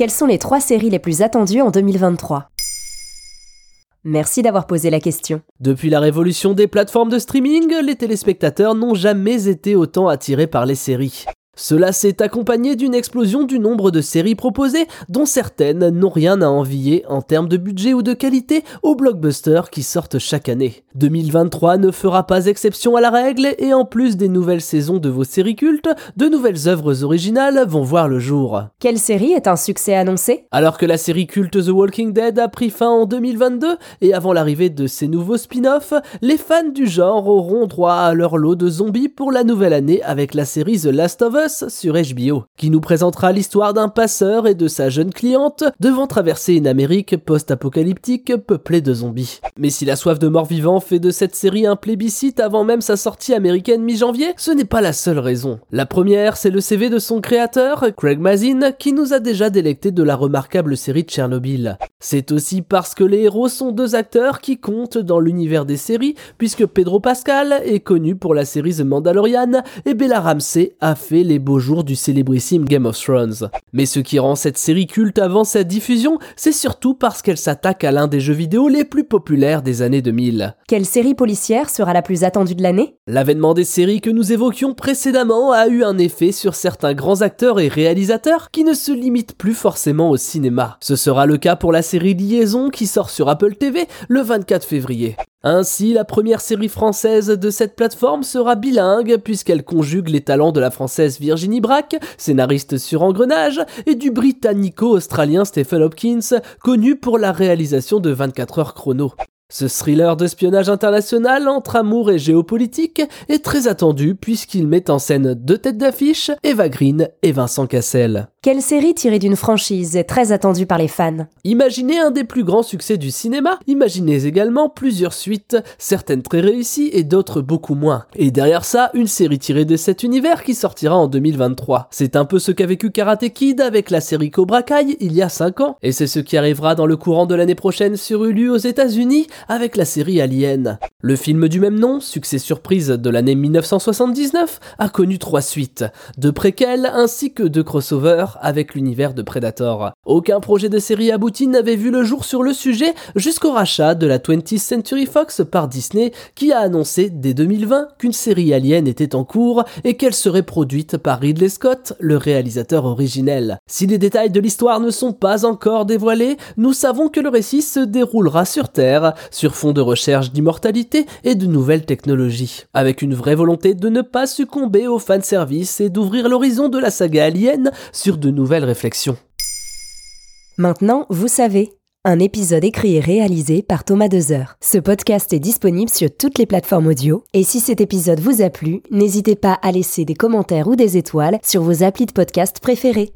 Quelles sont les trois séries les plus attendues en 2023 Merci d'avoir posé la question. Depuis la révolution des plateformes de streaming, les téléspectateurs n'ont jamais été autant attirés par les séries. Cela s'est accompagné d'une explosion du nombre de séries proposées, dont certaines n'ont rien à envier en termes de budget ou de qualité aux blockbusters qui sortent chaque année. 2023 ne fera pas exception à la règle et en plus des nouvelles saisons de vos séries cultes, de nouvelles œuvres originales vont voir le jour. Quelle série est un succès annoncé? Alors que la série culte The Walking Dead a pris fin en 2022 et avant l'arrivée de ses nouveaux spin-offs, les fans du genre auront droit à leur lot de zombies pour la nouvelle année avec la série The Last of Us sur HBO, qui nous présentera l'histoire d'un passeur et de sa jeune cliente devant traverser une Amérique post-apocalyptique peuplée de zombies. Mais si la soif de mort-vivant fait de cette série un plébiscite avant même sa sortie américaine mi-janvier, ce n'est pas la seule raison. La première, c'est le CV de son créateur, Craig Mazin, qui nous a déjà délecté de la remarquable série de Tchernobyl. C'est aussi parce que les héros sont deux acteurs qui comptent dans l'univers des séries, puisque Pedro Pascal est connu pour la série The Mandalorian et Bella Ramsey a fait les beaux jours du célébrissime Game of Thrones. Mais ce qui rend cette série culte avant sa diffusion, c'est surtout parce qu'elle s'attaque à l'un des jeux vidéo les plus populaires des années 2000. Quelle série policière sera la plus attendue de l'année? L'avènement des séries que nous évoquions précédemment a eu un effet sur certains grands acteurs et réalisateurs qui ne se limitent plus forcément au cinéma. Ce sera le cas pour la série Liaison qui sort sur Apple TV le 24 février. Ainsi, la première série française de cette plateforme sera bilingue puisqu'elle conjugue les talents de la française Virginie Braque, scénariste sur Engrenage, et du britannico-australien Stephen Hopkins, connu pour la réalisation de 24 heures chrono. Ce thriller d'espionnage international entre amour et géopolitique est très attendu puisqu'il met en scène deux têtes d'affiche, Eva Green et Vincent Cassel. Quelle série tirée d'une franchise est très attendue par les fans? Imaginez un des plus grands succès du cinéma, imaginez également plusieurs suites, certaines très réussies et d'autres beaucoup moins. Et derrière ça, une série tirée de cet univers qui sortira en 2023. C'est un peu ce qu'a vécu Karate Kid avec la série Cobra Kai il y a 5 ans, et c'est ce qui arrivera dans le courant de l'année prochaine sur Hulu aux États-Unis avec la série Alien. Le film du même nom, succès surprise de l'année 1979, a connu trois suites, deux préquels ainsi que deux crossovers avec l'univers de Predator. Aucun projet de série abouti n'avait vu le jour sur le sujet jusqu'au rachat de la 20th Century Fox par Disney qui a annoncé dès 2020 qu'une série Alien était en cours et qu'elle serait produite par Ridley Scott, le réalisateur originel. Si les détails de l'histoire ne sont pas encore dévoilés, nous savons que le récit se déroulera sur Terre, sur fond de recherche d'immortalité et de nouvelles technologies, avec une vraie volonté de ne pas succomber au fanservice et d'ouvrir l'horizon de la saga Alien sur de nouvelles réflexions. Maintenant, vous savez. Un épisode écrit et réalisé par Thomas Dezer. Ce podcast est disponible sur toutes les plateformes audio. Et si cet épisode vous a plu, n'hésitez pas à laisser des commentaires ou des étoiles sur vos applis de podcast préférés.